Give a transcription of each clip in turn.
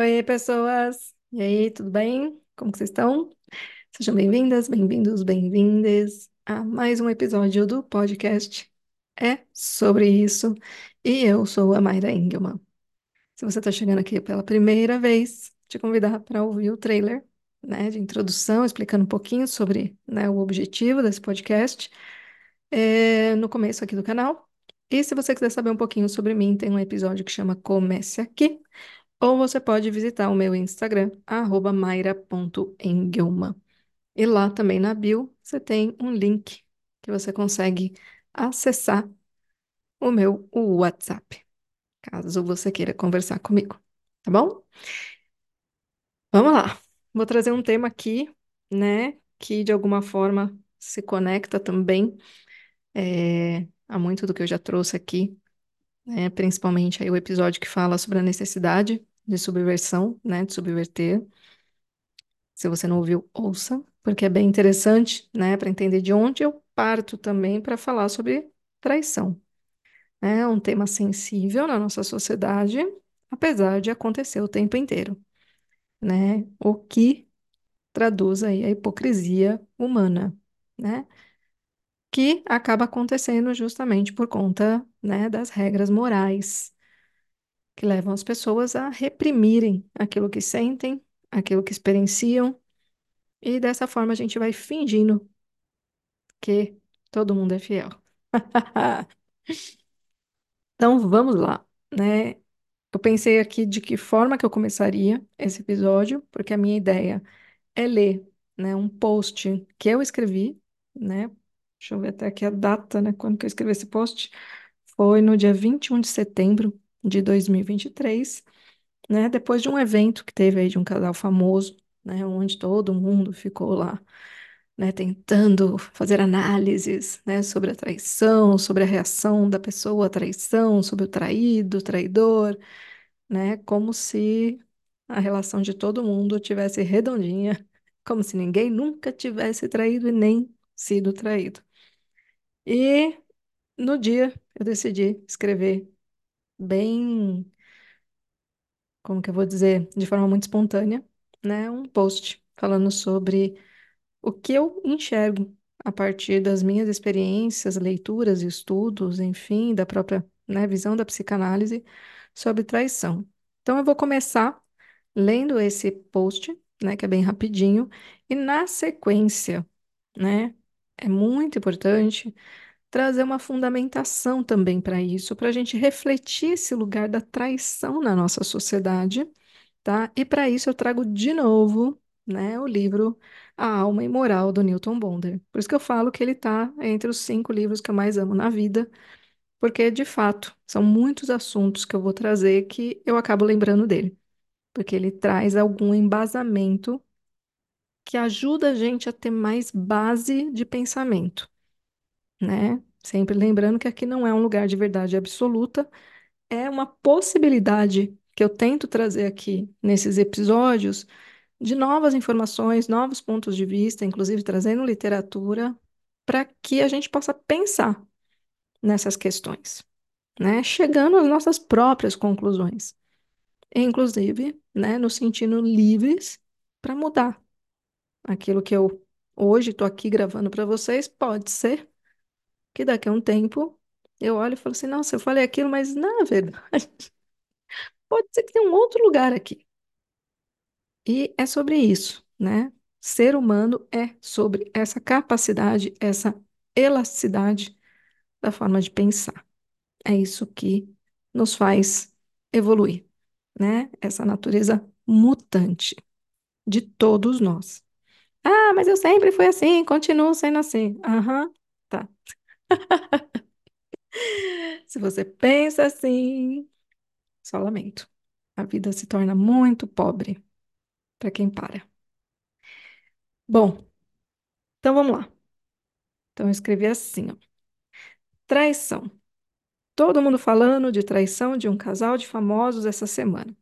Oi, pessoas! E aí, tudo bem? Como que vocês estão? Sejam bem-vindas, bem-vindos, bem-vindes a mais um episódio do podcast É Sobre Isso. E eu sou a Mayra Engelmann. Se você está chegando aqui pela primeira vez, te convidar para ouvir o trailer, né, de introdução, explicando um pouquinho sobre, né, o objetivo desse podcast, é, no começo aqui do canal. E se você quiser saber um pouquinho sobre mim, tem um episódio que chama Comece Aqui, ou você pode visitar o meu Instagram, arroba maira.engelman. E lá também na bio você tem um link que você consegue acessar o meu WhatsApp, caso você queira conversar comigo, tá bom? Vamos lá. Vou trazer um tema aqui, né, que de alguma forma se conecta também é, a muito do que eu já trouxe aqui, né, principalmente aí o episódio que fala sobre a necessidade de subversão, né, de subverter. Se você não ouviu, ouça, porque é bem interessante, né, para entender de onde eu parto também para falar sobre traição. É um tema sensível na nossa sociedade, apesar de acontecer o tempo inteiro, né? O que traduz aí a hipocrisia humana, né? Que acaba acontecendo justamente por conta, né, das regras morais que levam as pessoas a reprimirem aquilo que sentem, aquilo que experienciam, e dessa forma a gente vai fingindo que todo mundo é fiel. Então vamos lá, né? Eu pensei aqui de que forma que eu começaria esse episódio, porque a minha ideia é ler, né, um post que eu escrevi, né? Deixa eu ver até aqui a data, né, quando que eu escrevi esse post. Foi no dia 21 de setembro de 2023, né? Depois de um evento que teve aí de um casal famoso, né, onde todo mundo ficou lá né, tentando fazer análises, né, sobre a traição, sobre a reação da pessoa à traição, sobre o traído, o traidor, né, como se a relação de todo mundo tivesse redondinha, como se ninguém nunca tivesse traído e nem sido traído. E no dia eu decidi escrever bem, como que eu vou dizer, de forma muito espontânea, né, um post falando sobre o que eu enxergo a partir das minhas experiências, leituras, estudos, enfim, da própria, né, visão da psicanálise sobre traição. Então, eu vou começar lendo esse post, né, que é bem rapidinho, e na sequência, né, é muito importante trazer uma fundamentação também para isso, para a gente refletir esse lugar da traição na nossa sociedade, tá? E para isso eu trago de novo, né, o livro A Alma Imoral do Newton Bonder. Por isso que eu falo que ele está entre os cinco livros que eu mais amo na vida, porque de fato são muitos assuntos que eu vou trazer que eu acabo lembrando dele, porque ele traz algum embasamento que ajuda a gente a ter mais base de pensamento, né? Sempre lembrando que aqui não é um lugar de verdade absoluta, é uma possibilidade que eu tento trazer aqui nesses episódios de novas informações, novos pontos de vista, inclusive trazendo literatura, para que a gente possa pensar nessas questões, né? Chegando às nossas próprias conclusões, inclusive, né, nos sentindo livres para mudar. Aquilo que eu hoje estou aqui gravando para vocês, pode ser que daqui a um tempo eu olho e falo assim, nossa, eu falei aquilo, mas na verdade, pode ser que tenha um outro lugar aqui. E é sobre isso, né? Ser humano é sobre essa capacidade, essa elasticidade da forma de pensar. É isso que nos faz evoluir, né? Essa natureza mutante de todos nós. Ah, mas eu sempre fui assim, continuo sendo assim. Aham, tá. Se você pensa assim, só lamento. A vida se torna muito pobre para quem para. Bom, então vamos lá. Então eu escrevi assim, ó. Traição. Todo mundo falando de traição de um casal de famosos essa semana.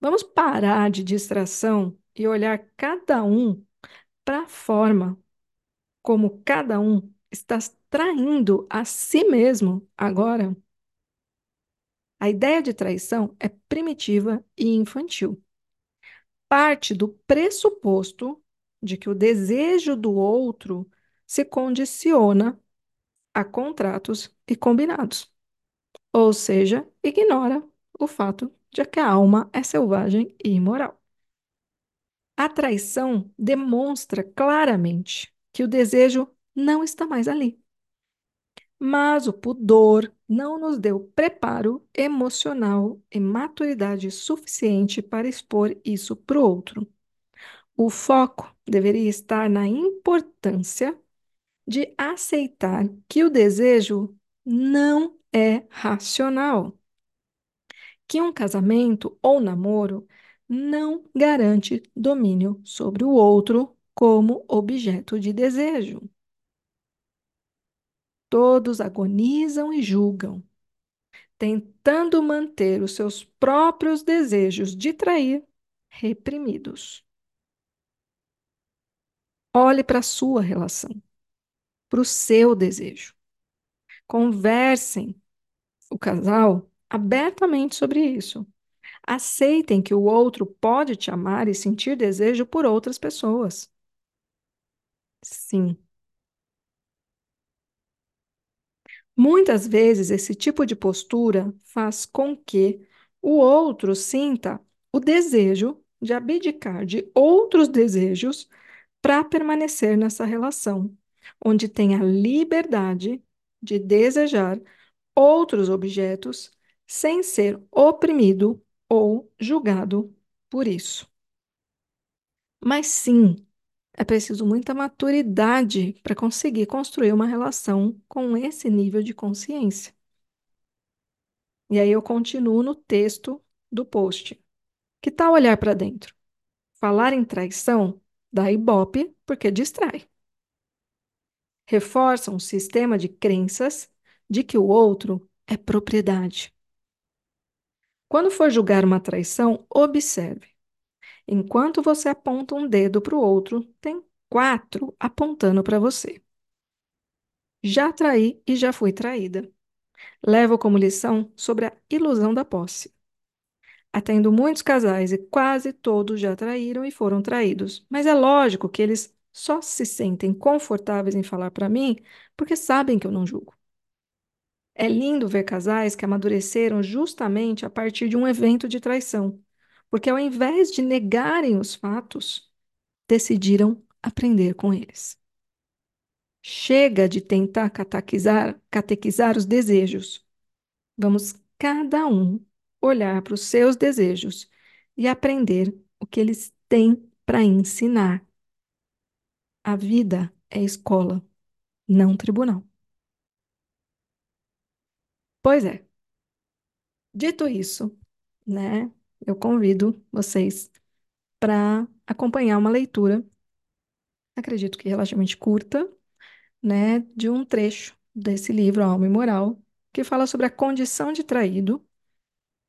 Vamos parar de distração e olhar cada um para a forma como cada um está traindo a si mesmo agora? A ideia de traição é primitiva e infantil. Parte do pressuposto de que o desejo do outro se condiciona a contratos e combinados. Ou seja, ignora o fato de que a alma é selvagem e imoral. A traição demonstra claramente que o desejo não está mais ali. Mas o pudor não nos deu preparo emocional e maturidade suficiente para expor isso para o outro. O foco deveria estar na importância de aceitar que o desejo não é racional. Que um casamento ou namoro não garante domínio sobre o outro como objeto de desejo. Todos agonizam e julgam, tentando manter os seus próprios desejos de trair reprimidos. Olhe para a sua relação, para o seu desejo. Conversem, o casal, abertamente sobre isso. Aceitem que o outro pode te amar e sentir desejo por outras pessoas. Sim. Muitas vezes esse tipo de postura faz com que o outro sinta o desejo de abdicar de outros desejos para permanecer nessa relação, onde tem a liberdade de desejar outros objetos sem ser oprimido ou julgado por isso. Mas sim, é preciso muita maturidade para conseguir construir uma relação com esse nível de consciência. E aí eu continuo no texto do post. Que tal olhar para dentro? Falar em traição dá ibope porque distrai. Reforça um sistema de crenças de que o outro é propriedade. Quando for julgar uma traição, observe. Enquanto você aponta um dedo para o outro, tem quatro apontando para você. Já traí e já fui traída. Levo como lição sobre a ilusão da posse. Atendo muitos casais e quase todos já traíram e foram traídos, mas é lógico que eles só se sentem confortáveis em falar para mim porque sabem que eu não julgo. É lindo ver casais que amadureceram justamente a partir de um evento de traição, porque ao invés de negarem os fatos, decidiram aprender com eles. Chega de tentar catequizar, catequizar os desejos. Vamos cada um olhar para os seus desejos e aprender o que eles têm para ensinar. A vida é escola, não tribunal. Pois é. Dito isso, né, eu convido vocês para acompanhar uma leitura, acredito que relativamente curta, né, de um trecho desse livro, Alma e Moral, que fala sobre a condição de traído,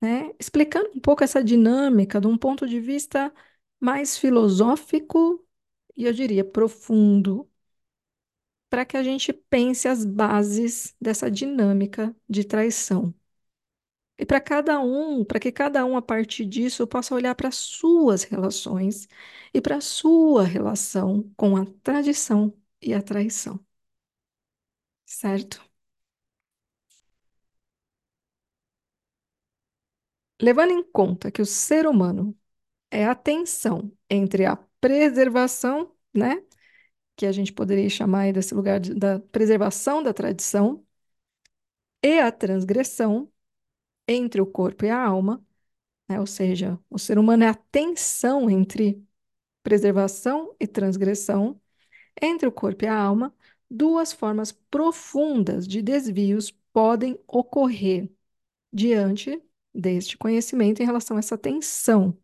né, explicando um pouco essa dinâmica de um ponto de vista mais filosófico e eu diria profundo, para que a gente pense as bases dessa dinâmica de traição. E para cada um, para que cada um, a partir disso, possa olhar para suas relações e para sua relação com a tradição e a traição. Certo? Levando em conta que o ser humano é a tensão entre a preservação, né? Que a gente poderia chamar desse lugar de, da preservação da tradição e a transgressão, entre o corpo e a alma, né? ou seja, o ser humano é a tensão entre preservação e transgressão, entre o corpo e a alma, duas formas profundas de desvios podem ocorrer diante deste conhecimento em relação a essa tensão.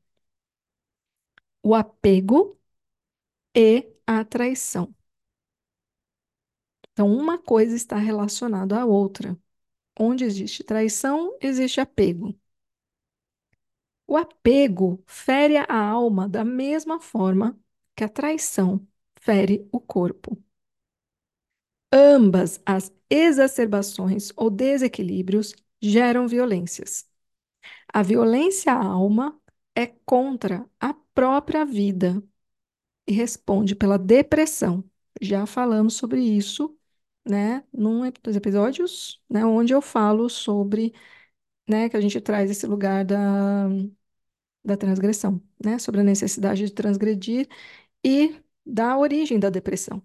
O apego e a traição. Então, uma coisa está relacionada à outra. Onde existe traição, existe apego. O apego fere a alma da mesma forma que a traição fere o corpo. Ambas as exacerbações ou desequilíbrios geram violências, A violência à alma é contra a própria vida e responde pela depressão. Já falamos sobre isso, né, num dos episódios, né, onde eu falo sobre, né, que a gente traz esse lugar da, da transgressão, né, sobre a necessidade de transgredir e da origem da depressão,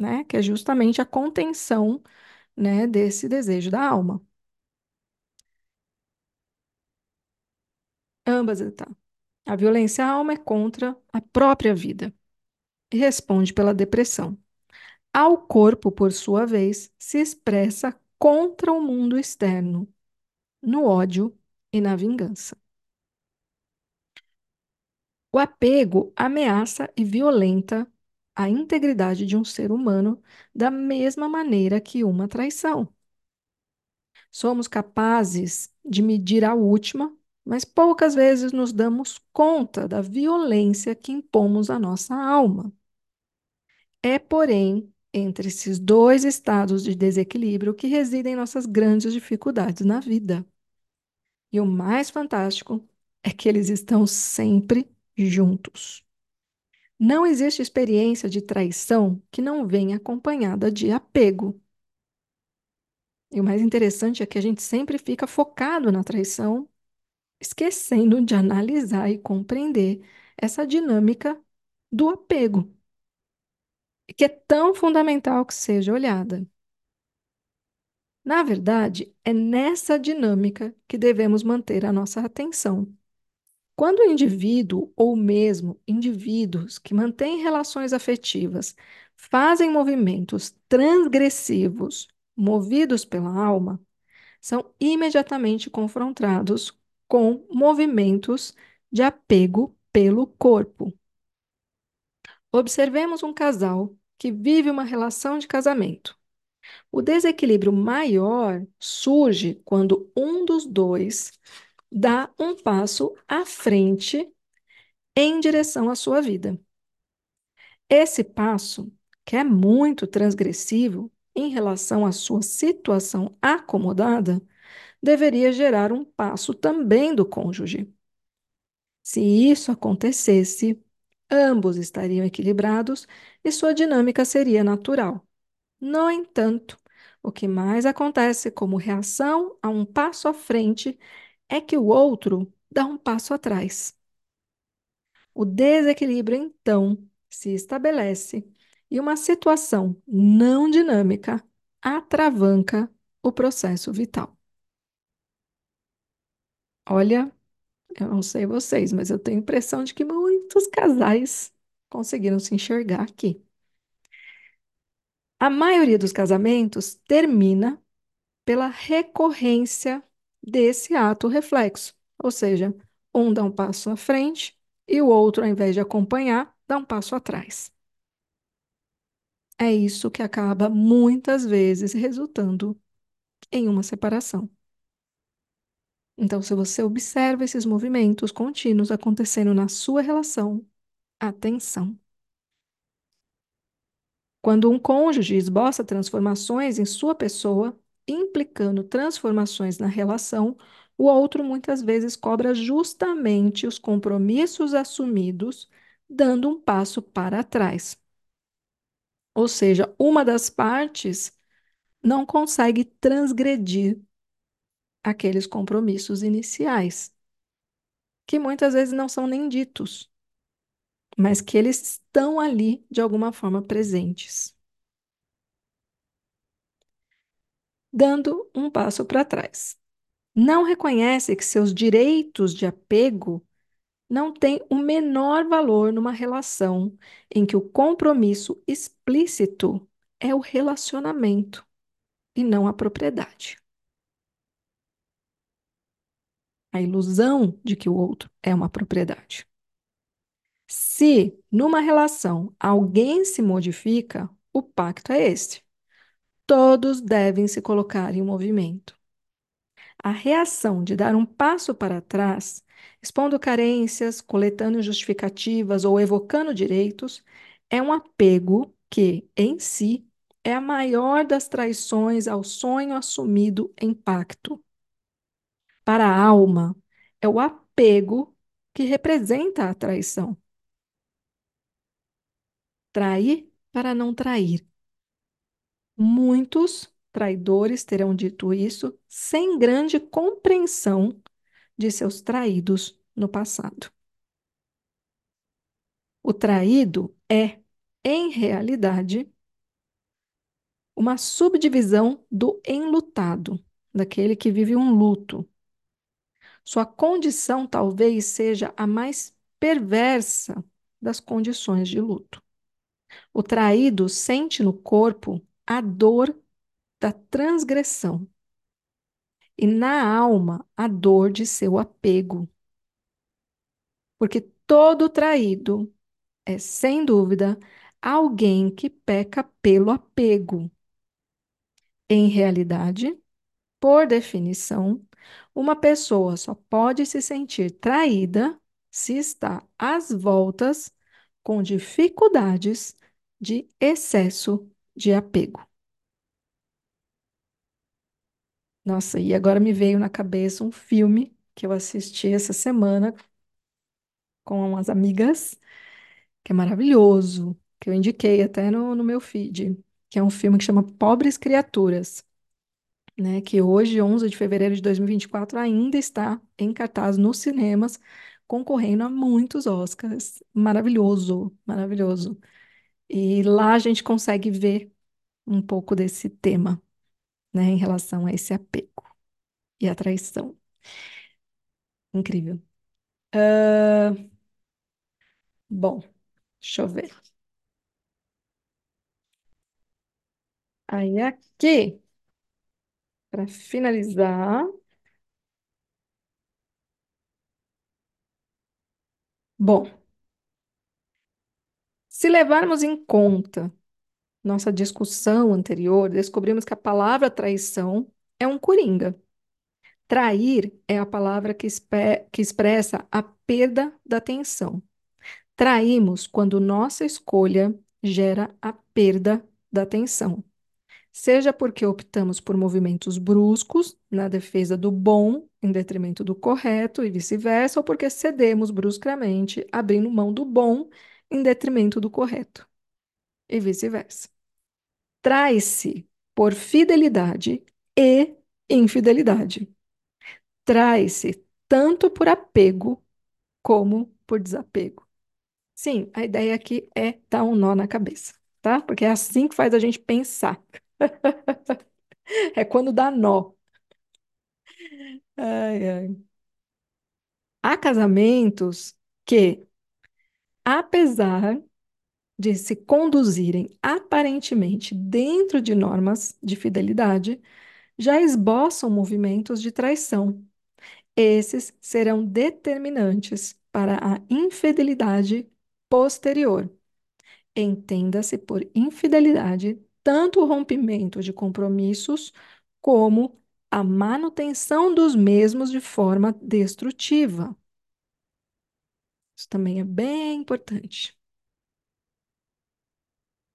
né, que é justamente a contenção, né, desse desejo da alma. Ambas, tá. A violência à alma é contra a própria vida e responde pela depressão. Ao corpo, por sua vez, se expressa contra o mundo externo, no ódio e na vingança. O apego ameaça e violenta a integridade de um ser humano da mesma maneira que uma traição. Somos capazes de medir a última, mas poucas vezes nos damos conta da violência que impomos à nossa alma. É, porém, entre esses dois estados de desequilíbrio que residem nossas grandes dificuldades na vida. E o mais fantástico é que eles estão sempre juntos. Não existe experiência de traição que não venha acompanhada de apego. E o mais interessante é que a gente sempre fica focado na traição, esquecendo de analisar e compreender essa dinâmica do apego, que é tão fundamental que seja olhada. Na verdade, é nessa dinâmica que devemos manter a nossa atenção. Quando o indivíduo, ou mesmo indivíduos que mantêm relações afetivas, fazem movimentos transgressivos, movidos pela alma, são imediatamente confrontados com movimentos de apego pelo corpo. Observemos um casal que vive uma relação de casamento. O desequilíbrio maior surge quando um dos dois dá um passo à frente em direção à sua vida. Esse passo, que é muito transgressivo em relação à sua situação acomodada, deveria gerar um passo também do cônjuge. Se isso acontecesse, ambos estariam equilibrados e sua dinâmica seria natural. No entanto, o que mais acontece como reação a um passo à frente é que o outro dá um passo atrás. O desequilíbrio, então, se estabelece e uma situação não dinâmica atravanca o processo vital. Olha, eu não sei vocês, mas eu tenho a impressão de que muitos casais conseguiram se enxergar aqui. A maioria dos casamentos termina pela recorrência desse ato reflexo, ou seja, um dá um passo à frente e o outro, ao invés de acompanhar, dá um passo atrás. É isso que acaba muitas vezes resultando em uma separação. Então, se você observa esses movimentos contínuos acontecendo na sua relação, atenção. Quando um cônjuge esboça transformações em sua pessoa, implicando transformações na relação, o outro muitas vezes cobra justamente os compromissos assumidos, dando um passo para trás. Ou seja, uma das partes não consegue transgredir aqueles compromissos iniciais, que muitas vezes não são nem ditos, mas que eles estão ali de alguma forma presentes. Dando um passo para trás. Não reconhece que seus direitos de apego não têm o menor valor numa relação em que o compromisso explícito é o relacionamento e não a propriedade. A ilusão de que o outro é uma propriedade. Se numa relação alguém se modifica, o pacto é este. Todos devem se colocar em movimento. A reação de dar um passo para trás, expondo carências, coletando justificativas ou evocando direitos, é um apego que, em si, é a maior das traições ao sonho assumido em pacto. Para a alma, É o apego que representa a traição. Trair para não trair. Muitos traidores terão dito isso sem grande compreensão de seus traídos no passado. O traído é, em realidade, uma subdivisão do enlutado, daquele que vive um luto. Sua condição talvez seja a mais perversa das condições de luto. O traído sente no corpo a dor da transgressão e na alma a dor de seu apego. Porque todo traído é, sem dúvida, alguém que peca pelo apego. Em realidade, por definição, uma pessoa só pode se sentir traída se está às voltas com dificuldades de excesso de apego. Nossa, e agora me veio na cabeça um filme que eu assisti essa semana com umas amigas, que é maravilhoso, que eu indiquei até no, no meu feed, que é um filme que chama Pobres Criaturas, né? Que hoje, 11 de fevereiro de 2024, ainda está em cartaz nos cinemas, concorrendo a muitos Oscars. Maravilhoso, maravilhoso. E lá a gente consegue ver um pouco desse tema, né, em relação a esse apego e a traição. Incrível. Ah, bom, deixa eu ver. Aí aqui, para finalizar. Bom, se levarmos em conta nossa discussão anterior, descobrimos que a palavra traição é um coringa. Trair é a palavra que, que expressa a perda da atenção. Traímos quando nossa escolha gera a perda da atenção. Seja porque optamos por movimentos bruscos na defesa do bom em detrimento do correto e vice-versa, ou porque cedemos bruscamente, abrindo mão do bom em detrimento do correto e vice-versa. Trai-se por fidelidade e infidelidade. Trai-se tanto por apego como por desapego. Sim, a ideia aqui é dar um nó na cabeça, tá? Porque é assim que faz a gente pensar. É quando dá nó. Ai, ai. Há casamentos que, apesar de se conduzirem aparentemente dentro de normas de fidelidade, já esboçam movimentos de traição. Esses serão determinantes para a infidelidade posterior. Entenda-se por infidelidade tanto o rompimento de compromissos como a manutenção dos mesmos de forma destrutiva. Isso também é bem importante.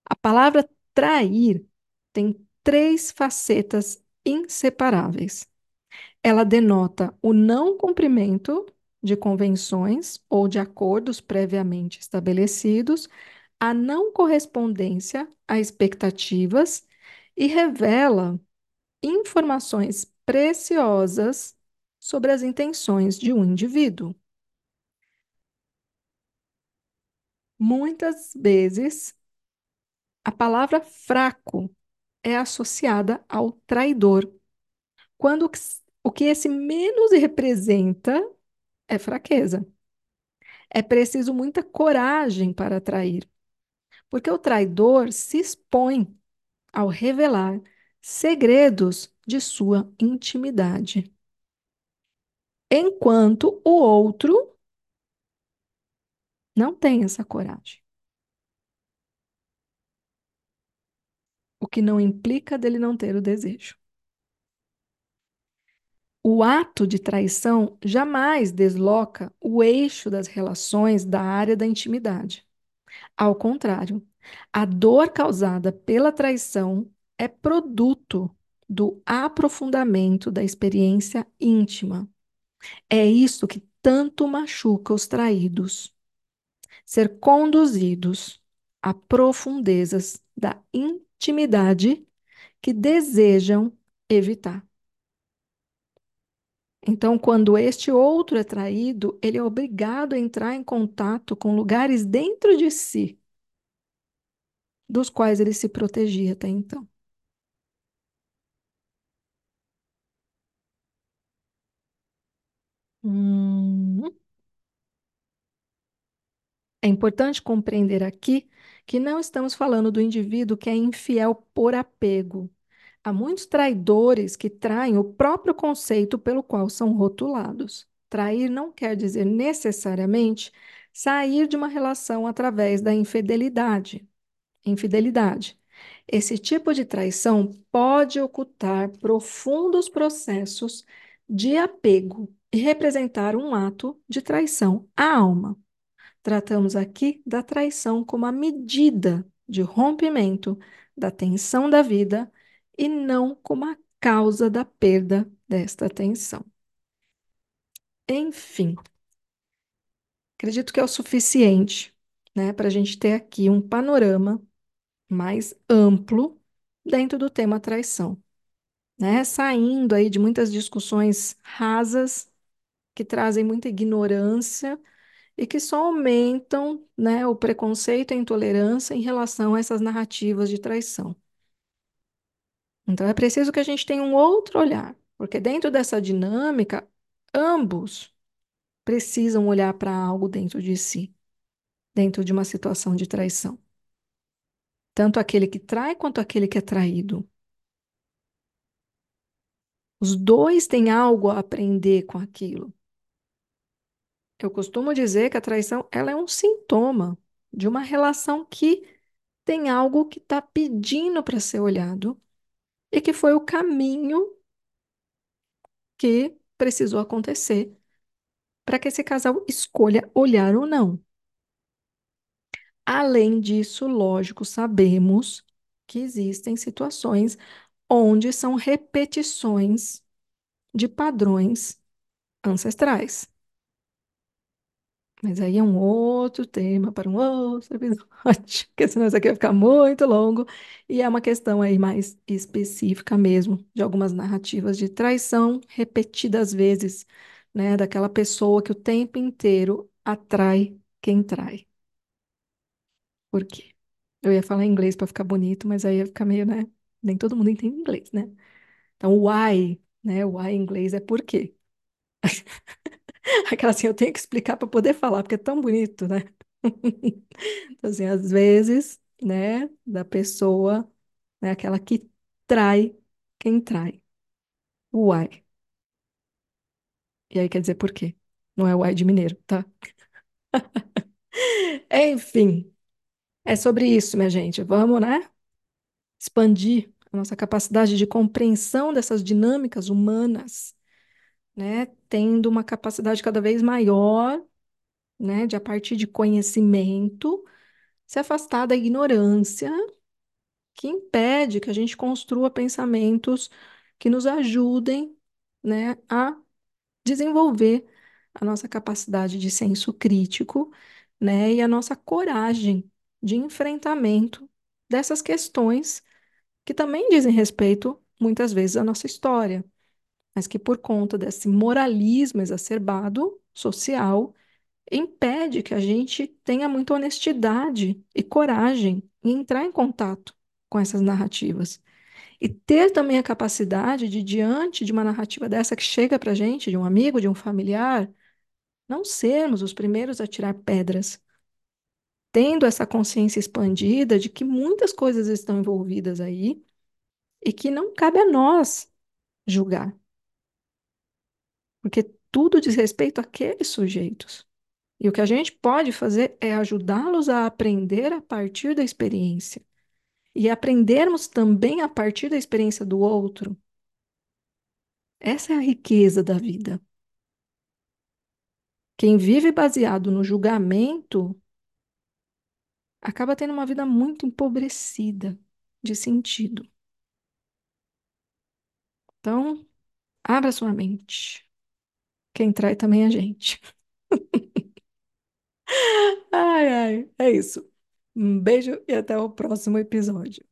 A palavra trair tem três facetas inseparáveis. Ela denota o não cumprimento de convenções ou de acordos previamente estabelecidos, a não correspondência a expectativas e revela informações preciosas sobre as intenções de um indivíduo. Muitas vezes, a palavra fraco é associada ao traidor, quando o que esse menos representa é fraqueza. É preciso muita coragem para trair, porque o traidor se expõe ao revelar segredos de sua intimidade, enquanto o outro não tem essa coragem. O que não implica dele não ter o desejo. O ato de traição jamais desloca o eixo das relações da área da intimidade. Ao contrário, a dor causada pela traição é produto do aprofundamento da experiência íntima. É isso que tanto machuca os traídos, ser conduzidos a profundezas da intimidade que desejam evitar. Então, quando este outro é traído, ele é obrigado a entrar em contato com lugares dentro de si, dos quais ele se protegia até então. Hum. É importante compreender aqui que não estamos falando do indivíduo que é infiel por apego. Há muitos traidores que traem o próprio conceito pelo qual são rotulados. Trair não quer dizer necessariamente sair de uma relação através da infidelidade. Infidelidade. Esse tipo de traição pode ocultar profundos processos de apego e representar um ato de traição à alma. Tratamos aqui da traição como a medida de rompimento da tensão da vida e não como a causa da perda desta tensão. Enfim, acredito que é o suficiente, né, para a gente ter aqui um panorama mais amplo dentro do tema traição, né, saindo aí de muitas discussões rasas que trazem muita ignorância e que só aumentam, né, o preconceito e a intolerância em relação a essas narrativas de traição. Então é preciso que a gente tenha um outro olhar, porque dentro dessa dinâmica, ambos precisam olhar para algo dentro de si, dentro de uma situação de traição. Tanto aquele que trai quanto aquele que é traído. Os dois têm algo a aprender com aquilo. Eu costumo dizer que a traição ela é um sintoma de uma relação que tem algo que está pedindo para ser olhado e que foi o caminho que precisou acontecer para que esse casal escolha olhar ou não. Além disso, lógico, sabemos que existem situações onde são repetições de padrões ancestrais. Mas aí é um outro tema para um outro episódio, porque senão isso aqui vai ficar muito longo. E é uma questão aí mais específica mesmo, de algumas narrativas de traição repetidas vezes, né? Daquela pessoa que o tempo inteiro atrai quem trai. Por quê? Eu ia falar inglês para ficar bonito, mas aí ia ficar meio, né? Nem todo mundo entende inglês, né? Então, why, né? Why em inglês é por quê. Aquela assim, eu tenho que explicar para poder falar, porque é tão bonito, né? Então, assim, às vezes, né, da pessoa, né, aquela que trai quem trai. Uai. E aí quer dizer por quê? Não é uai de mineiro, tá? Enfim, é sobre isso, minha gente. Vamos, né, expandir a nossa capacidade de compreensão dessas dinâmicas humanas, né, tendo uma capacidade cada vez maior né, de a partir de conhecimento, se afastar da ignorância que impede que a gente construa pensamentos que nos ajudem, né, a desenvolver a nossa capacidade de senso crítico, né, e a nossa coragem de enfrentamento dessas questões que também dizem respeito, muitas vezes, à nossa história, mas que por conta desse moralismo exacerbado social impede que a gente tenha muita honestidade e coragem em entrar em contato com essas narrativas. E ter também a capacidade de, diante de uma narrativa dessa que chega para a gente, de um amigo, de um familiar, não sermos os primeiros a tirar pedras, tendo essa consciência expandida de que muitas coisas estão envolvidas aí e que não cabe a nós julgar. Porque tudo diz respeito àqueles sujeitos. E o que a gente pode fazer é ajudá-los a aprender a partir da experiência. E aprendermos também a partir da experiência do outro. Essa é a riqueza da vida. Quem vive baseado no julgamento acaba tendo uma vida muito empobrecida de sentido. Então, abra sua mente. Quem trai também é a gente. Ai, ai, é isso. Um beijo e até o próximo episódio.